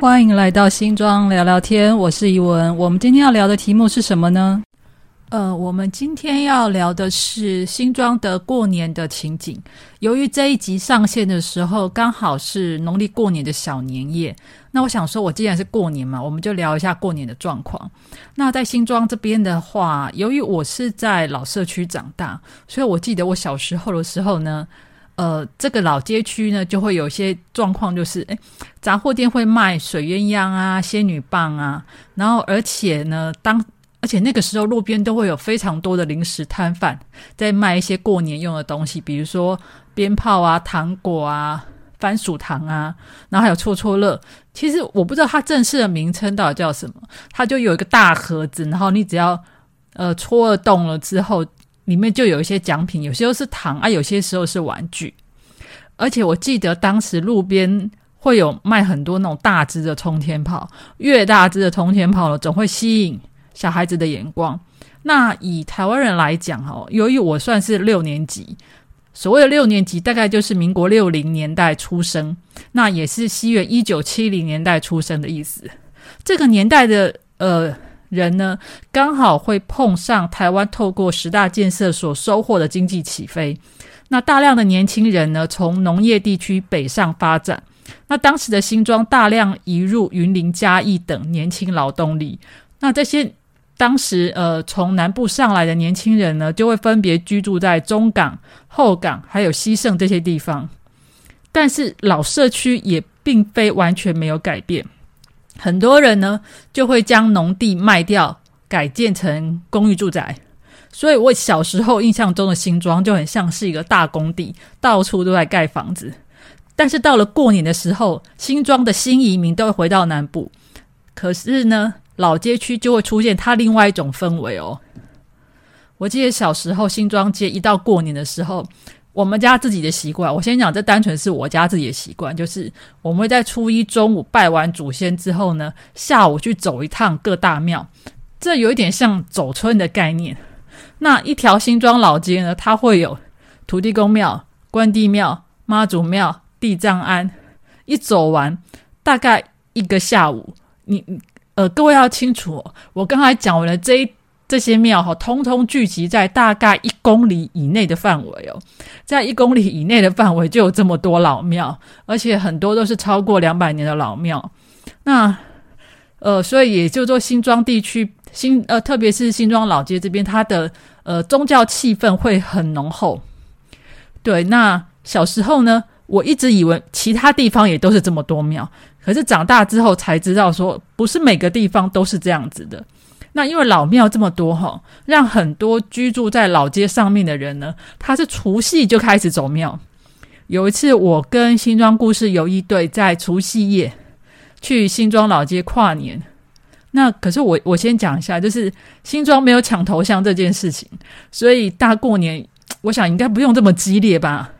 欢迎来到新庄聊聊天，我是怡文。我们今天要聊的题目是什么呢？呃，我们今天要聊的是新庄的过年的情景。由于这一集上线的时候刚好是农历过年的小年夜，那我想说，我既然是过年嘛，我们就聊一下过年的状况。那在新庄这边的话，由于我是在老社区长大，所以我记得我小时候的时候呢。呃，这个老街区呢，就会有一些状况，就是诶杂货店会卖水鸳鸯啊、仙女棒啊，然后而且呢，当而且那个时候路边都会有非常多的零食摊贩在卖一些过年用的东西，比如说鞭炮啊、糖果啊、番薯糖啊，然后还有戳戳乐。其实我不知道它正式的名称到底叫什么，它就有一个大盒子，然后你只要呃戳了洞了之后。里面就有一些奖品，有些是糖啊，有些时候是玩具。而且我记得当时路边会有卖很多那种大只的冲天炮，越大只的冲天炮呢，总会吸引小孩子的眼光。那以台湾人来讲，哦，由于我算是六年级，所谓的六年级大概就是民国六零年代出生，那也是西元一九七零年代出生的意思。这个年代的呃。人呢，刚好会碰上台湾透过十大建设所收获的经济起飞。那大量的年轻人呢，从农业地区北上发展。那当时的新庄大量移入云林嘉义等年轻劳动力。那这些当时呃从南部上来的年轻人呢，就会分别居住在中港、后港还有西盛这些地方。但是老社区也并非完全没有改变。很多人呢就会将农地卖掉，改建成公寓住宅。所以我小时候印象中的新庄就很像是一个大工地，到处都在盖房子。但是到了过年的时候，新庄的新移民都会回到南部，可是呢，老街区就会出现它另外一种氛围哦。我记得小时候新庄街一到过年的时候。我们家自己的习惯，我先讲，这单纯是我家自己的习惯，就是我们会在初一中午拜完祖先之后呢，下午去走一趟各大庙，这有一点像走村的概念。那一条新庄老街呢，它会有土地公庙、关帝庙、妈祖庙、地藏庵，一走完大概一个下午。你呃，各位要清楚，我刚才讲完了这一。这些庙哈，通通聚集在大概一公里以内的范围哦，在一公里以内的范围就有这么多老庙，而且很多都是超过两百年的老庙。那呃，所以也就说新庄地区新呃，特别是新庄老街这边，它的呃宗教气氛会很浓厚。对，那小时候呢，我一直以为其他地方也都是这么多庙，可是长大之后才知道说，不是每个地方都是这样子的。那因为老庙这么多哈，让很多居住在老街上面的人呢，他是除夕就开始走庙。有一次，我跟新庄故事游一队在除夕夜去新庄老街跨年。那可是我我先讲一下，就是新庄没有抢头香这件事情，所以大过年我想应该不用这么激烈吧。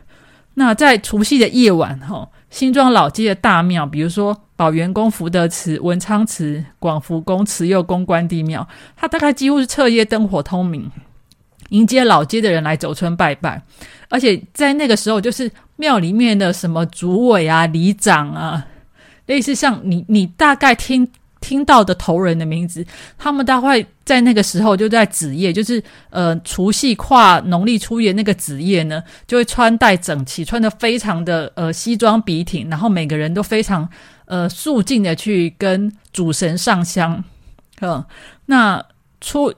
那在除夕的夜晚哈。新庄老街的大庙，比如说宝元宫、福德祠、文昌祠、广福宫、慈幼宫、关帝庙，它大概几乎是彻夜灯火通明，迎接老街的人来走村拜拜。而且在那个时候，就是庙里面的什么主委啊、里长啊，类似像你，你大概听。听到的头人的名字，他们大概在那个时候就在子夜，就是呃除夕跨农历初一那个子夜呢，就会穿戴整齐，穿的非常的呃西装笔挺，然后每个人都非常呃肃静的去跟主神上香。嗯，那初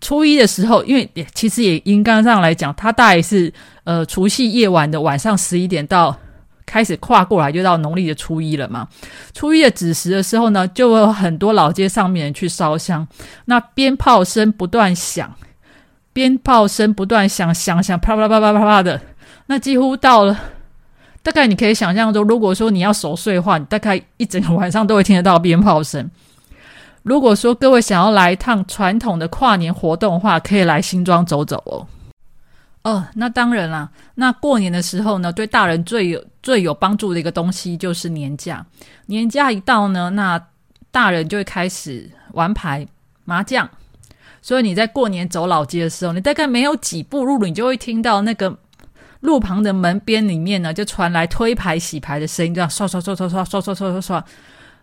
初一的时候，因为其实也应该上来讲，他大概是呃除夕夜晚的晚上十一点到。开始跨过来就到农历的初一了嘛？初一的子时的时候呢，就有很多老街上面人去烧香，那鞭炮声不断响，鞭炮声不断响响响，啪啪啪啪啪啪的，那几乎到了，大概你可以想象中，如果说你要守岁的话，你大概一整个晚上都会听得到鞭炮声。如果说各位想要来一趟传统的跨年活动的话，可以来新庄走走哦。哦，那当然啦。那过年的时候呢，对大人最有最有帮助的一个东西就是年假。年假一到呢，那大人就会开始玩牌、麻将。所以你在过年走老街的时候，你大概没有几步路，你就会听到那个路旁的门边里面呢，就传来推牌、洗牌的声音，这样刷刷刷刷刷刷刷刷刷刷。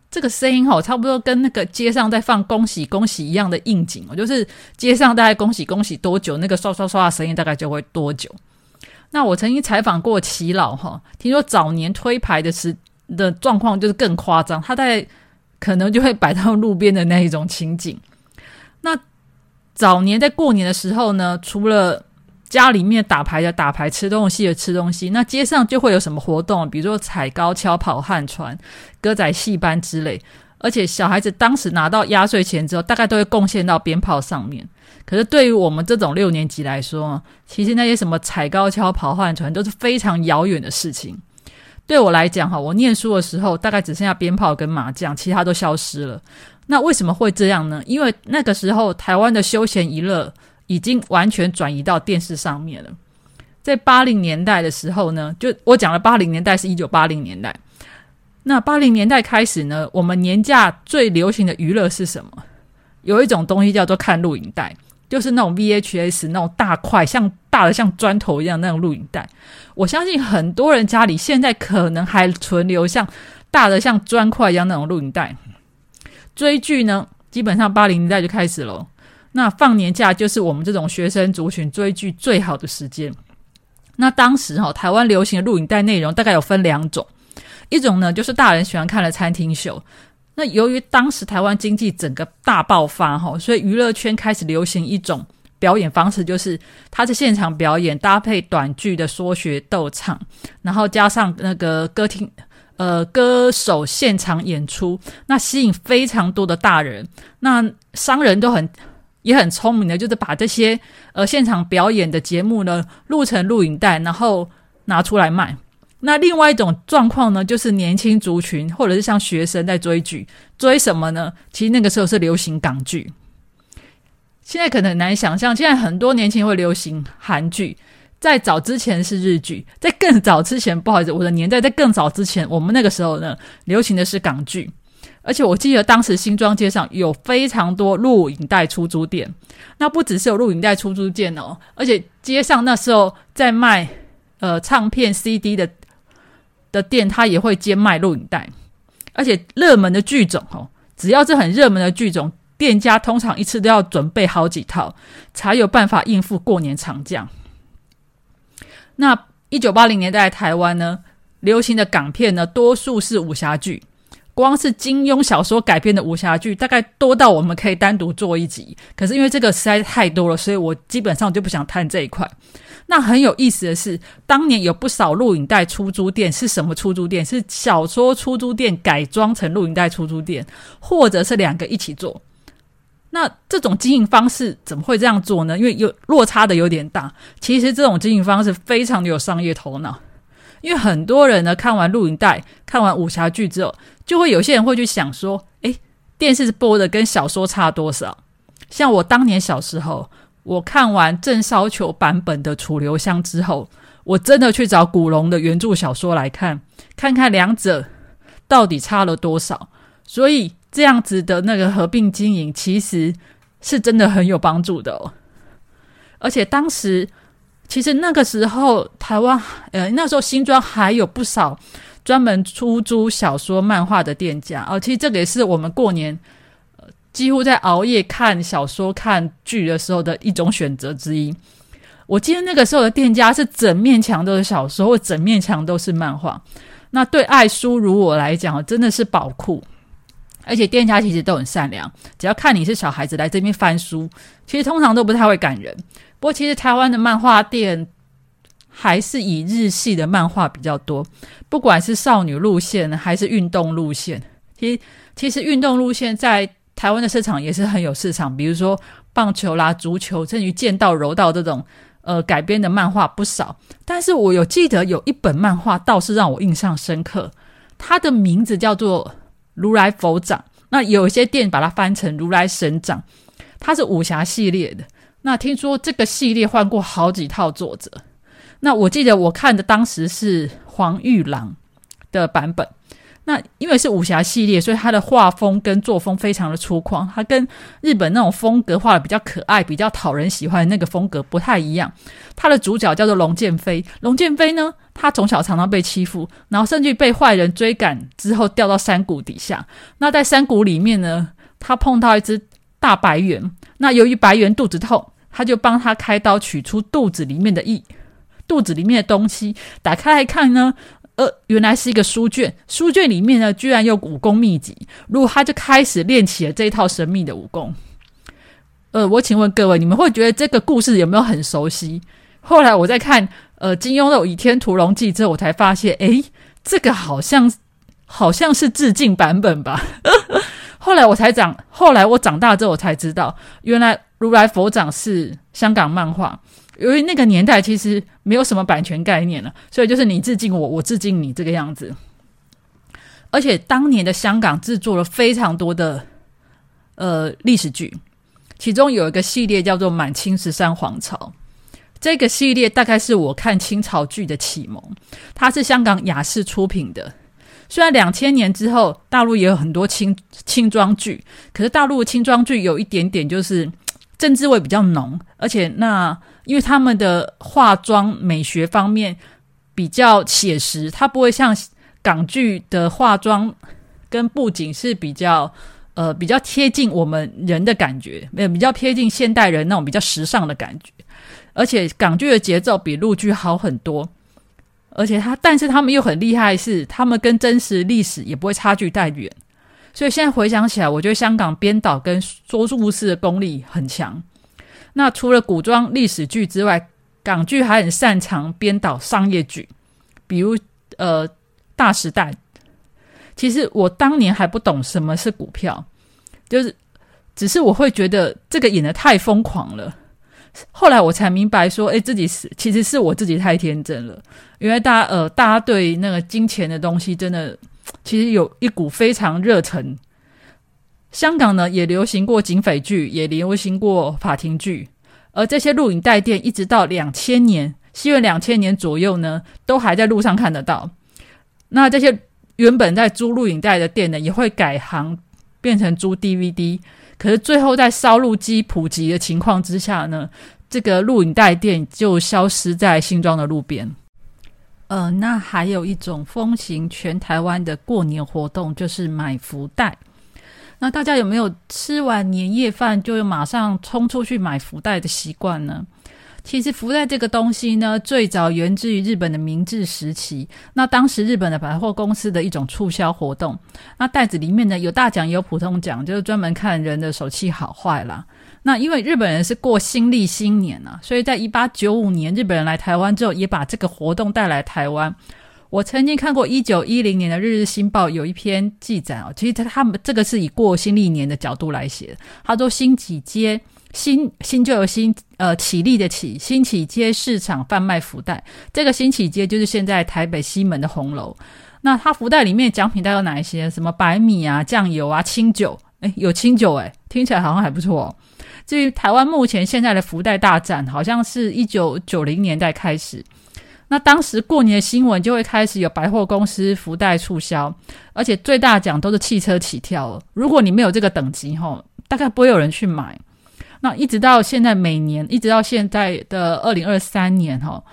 这个声音哈，差不多跟那个街上在放恭喜恭喜一样的应景哦，就是街上大概恭喜恭喜多久，那个刷刷刷的声音大概就会多久。那我曾经采访过齐老哈，听说早年推牌的时的状况就是更夸张，他在可能就会摆到路边的那一种情景。那早年在过年的时候呢，除了家里面打牌的打牌，吃东西的吃东西，那街上就会有什么活动，比如说踩高跷、跑旱船、歌仔戏班之类。而且小孩子当时拿到压岁钱之后，大概都会贡献到鞭炮上面。可是对于我们这种六年级来说，其实那些什么踩高跷、跑旱船都是非常遥远的事情。对我来讲，哈，我念书的时候大概只剩下鞭炮跟麻将，其他都消失了。那为什么会这样呢？因为那个时候台湾的休闲娱乐已经完全转移到电视上面了。在八零年代的时候呢，就我讲了，八零年代是一九八零年代。那八零年代开始呢，我们年假最流行的娱乐是什么？有一种东西叫做看录影带。就是那种 VHS 那种大块，像大的像砖头一样那种录影带。我相信很多人家里现在可能还存留像大的像砖块一样那种录影带。追剧呢，基本上八零年代就开始了。那放年假就是我们这种学生族群追剧最好的时间。那当时哈，台湾流行的录影带内容大概有分两种，一种呢就是大人喜欢看的餐厅秀。那由于当时台湾经济整个大爆发哈，所以娱乐圈开始流行一种表演方式，就是它是现场表演搭配短剧的说学逗唱，然后加上那个歌厅呃歌手现场演出，那吸引非常多的大人。那商人都很也很聪明的，就是把这些呃现场表演的节目呢录成录影带，然后拿出来卖。那另外一种状况呢，就是年轻族群或者是像学生在追剧，追什么呢？其实那个时候是流行港剧，现在可能很难想象。现在很多年轻人会流行韩剧，在早之前是日剧，在更早之前，不好意思，我的年代在更早之前，我们那个时候呢，流行的是港剧。而且我记得当时新庄街上有非常多录影带出租店，那不只是有录影带出租店哦，而且街上那时候在卖呃唱片 CD 的。的店，它也会兼卖录影带，而且热门的剧种哦，只要是很热门的剧种，店家通常一次都要准备好几套，才有办法应付过年长假。那一九八零年代台湾呢，流行的港片呢，多数是武侠剧，光是金庸小说改编的武侠剧，大概多到我们可以单独做一集。可是因为这个实在是太多了，所以我基本上就不想谈这一块。那很有意思的是，当年有不少录影带出租店是什么出租店？是小说出租店改装成录影带出租店，或者是两个一起做。那这种经营方式怎么会这样做呢？因为有落差的有点大。其实这种经营方式非常的有商业头脑，因为很多人呢看完录影带、看完武侠剧之后，就会有些人会去想说：，诶，电视播的跟小说差多少？像我当年小时候。我看完郑少秋版本的《楚留香》之后，我真的去找古龙的原著小说来看，看看两者到底差了多少。所以这样子的那个合并经营，其实是真的很有帮助的。哦。而且当时，其实那个时候台湾，呃，那时候新庄还有不少专门出租小说、漫画的店家。哦，其实这个也是我们过年。呃几乎在熬夜看小说、看剧的时候的一种选择之一。我记得那个时候的店家是整面墙都是小说，或整面墙都是漫画。那对爱书如我来讲，真的是宝库。而且店家其实都很善良，只要看你是小孩子来这边翻书，其实通常都不太会赶人。不过，其实台湾的漫画店还是以日系的漫画比较多，不管是少女路线还是运动路线。其实，其实运动路线在台湾的市场也是很有市场，比如说棒球啦、足球，甚至于剑道、柔道这种呃改编的漫画不少。但是我有记得有一本漫画倒是让我印象深刻，它的名字叫做《如来佛掌》。那有一些店把它翻成《如来神掌》，它是武侠系列的。那听说这个系列换过好几套作者。那我记得我看的当时是黄玉郎的版本。那因为是武侠系列，所以他的画风跟作风非常的粗犷，他跟日本那种风格画的比较可爱、比较讨人喜欢的那个风格不太一样。他的主角叫做龙剑飞，龙剑飞呢，他从小常常被欺负，然后甚至被坏人追赶之后掉到山谷底下。那在山谷里面呢，他碰到一只大白猿，那由于白猿肚子痛，他就帮他开刀取出肚子里面的异肚子里面的东西，打开来看呢。呃，原来是一个书卷，书卷里面呢，居然有武功秘籍。如果他就开始练起了这一套神秘的武功。呃，我请问各位，你们会觉得这个故事有没有很熟悉？后来我在看呃金庸的《倚天屠龙记》之后，我才发现，诶，这个好像好像是致敬版本吧。后来我才长，后来我长大之后，我才知道，原来如来佛掌是香港漫画。由于那个年代其实没有什么版权概念了，所以就是你致敬我，我致敬你这个样子。而且当年的香港制作了非常多的呃历史剧，其中有一个系列叫做《满清十三皇朝》，这个系列大概是我看清朝剧的启蒙。它是香港雅视出品的，虽然两千年之后大陆也有很多清清装剧，可是大陆的清装剧有一点点就是政治味比较浓，而且那。因为他们的化妆美学方面比较写实，它不会像港剧的化妆跟布景是比较呃比较贴近我们人的感觉，没有比较贴近现代人那种比较时尚的感觉。而且港剧的节奏比陆剧好很多，而且他但是他们又很厉害，是他们跟真实历史也不会差距太远。所以现在回想起来，我觉得香港编导跟说故事的功力很强。那除了古装历史剧之外，港剧还很擅长编导商业剧，比如呃《大时代》。其实我当年还不懂什么是股票，就是只是我会觉得这个演的太疯狂了。后来我才明白说，哎，自己是其实是我自己太天真了。原来大家呃，大家对那个金钱的东西真的其实有一股非常热忱。香港呢也流行过警匪剧，也流行过法庭剧，而这些录影带店一直到两千年，西元两千年左右呢，都还在路上看得到。那这些原本在租录影带的店呢，也会改行变成租 DVD。可是最后在烧录机普及的情况之下呢，这个录影带店就消失在新庄的路边。呃，那还有一种风行全台湾的过年活动，就是买福袋。那大家有没有吃完年夜饭就马上冲出去买福袋的习惯呢？其实福袋这个东西呢，最早源自于日本的明治时期。那当时日本的百货公司的一种促销活动，那袋子里面呢有大奖也有普通奖，就是专门看人的手气好坏啦。那因为日本人是过新历新年啊，所以在一八九五年日本人来台湾之后，也把这个活动带来台湾。我曾经看过一九一零年的《日日新报》有一篇记载哦，其实他他们这个是以过新历年的角度来写。他说新起街新新就有新呃起立的起新起街市场贩卖福袋，这个新起街就是现在台北西门的红楼。那他福袋里面奖品带有哪一些？什么白米啊、酱油啊、清酒？诶，有清酒诶，听起来好像还不错。至于台湾目前现在的福袋大战，好像是一九九零年代开始。那当时过年的新闻就会开始有百货公司福袋促销，而且最大奖都是汽车起跳。如果你没有这个等级，吼，大概不会有人去买。那一直到现在，每年一直到现在的二零二三年，哈，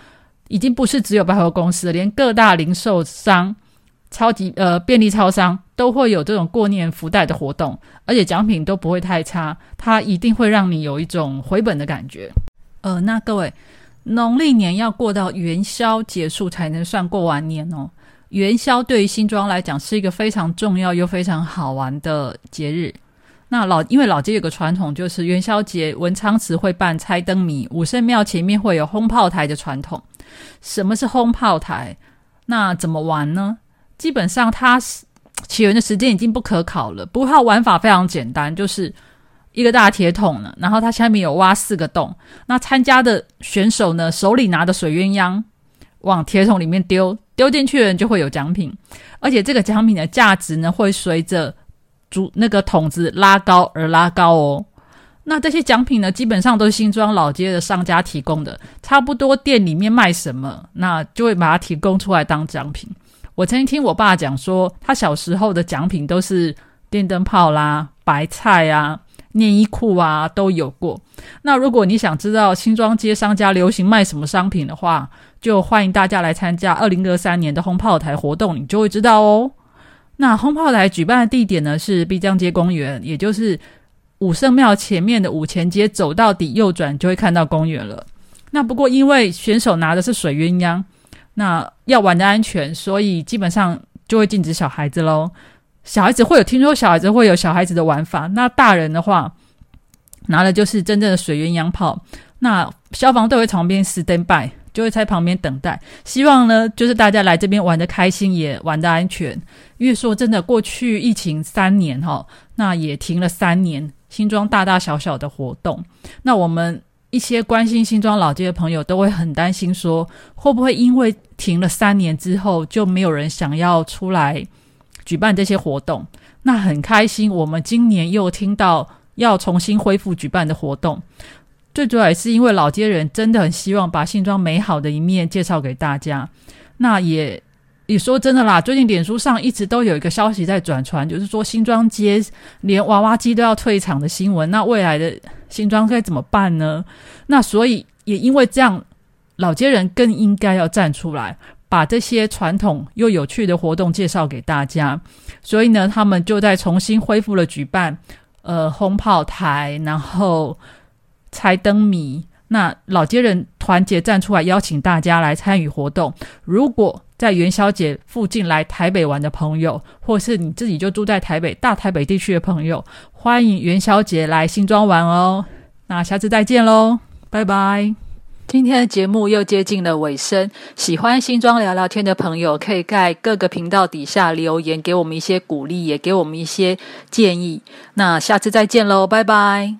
已经不是只有百货公司，连各大零售商、超级呃便利超商都会有这种过年福袋的活动，而且奖品都不会太差，它一定会让你有一种回本的感觉。呃，那各位。农历年要过到元宵结束才能算过完年哦。元宵对于新庄来讲是一个非常重要又非常好玩的节日。那老因为老街有个传统，就是元宵节文昌祠会办猜灯谜，武圣庙前面会有轰炮台的传统。什么是轰炮台？那怎么玩呢？基本上它是起源的时间已经不可考了，不过它玩法非常简单，就是。一个大铁桶呢，然后它下面有挖四个洞。那参加的选手呢，手里拿的水鸳鸯往铁桶里面丢，丢进去的人就会有奖品。而且这个奖品的价值呢，会随着主那个桶子拉高而拉高哦。那这些奖品呢，基本上都是新庄老街的商家提供的，差不多店里面卖什么，那就会把它提供出来当奖品。我曾经听我爸讲说，他小时候的奖品都是电灯泡啦、白菜啊、内衣裤啊都有过。那如果你想知道新庄街商家流行卖什么商品的话，就欢迎大家来参加二零二三年的轰炮台活动，你就会知道哦。那轰炮台举办的地点呢是碧江街公园，也就是武圣庙前面的五前街，走到底右转就会看到公园了。那不过因为选手拿的是水鸳鸯，那要玩的安全，所以基本上就会禁止小孩子喽。小孩子会有听说小孩子会有小孩子的玩法，那大人的话拿的就是真正的水鸳鸯炮。那消防队会旁边 stand by。就会在旁边等待，希望呢，就是大家来这边玩的开心，也玩的安全。因为说真的，过去疫情三年哈，那也停了三年，新庄大大小小的活动。那我们一些关心新庄老街的朋友都会很担心，说会不会因为停了三年之后，就没有人想要出来举办这些活动？那很开心，我们今年又听到要重新恢复举办的活动。最主要也是因为老街人真的很希望把新庄美好的一面介绍给大家。那也你说真的啦，最近脸书上一直都有一个消息在转传，就是说新庄街连娃娃机都要退场的新闻。那未来的新庄该怎么办呢？那所以也因为这样，老街人更应该要站出来，把这些传统又有趣的活动介绍给大家。所以呢，他们就在重新恢复了举办呃轰炮台，然后。猜灯谜，那老街人团结站出来，邀请大家来参与活动。如果在元宵节附近来台北玩的朋友，或是你自己就住在台北大台北地区的朋友，欢迎元宵节来新庄玩哦。那下次再见喽，拜拜。今天的节目又接近了尾声，喜欢新庄聊聊天的朋友，可以在各个频道底下留言，给我们一些鼓励，也给我们一些建议。那下次再见喽，拜拜。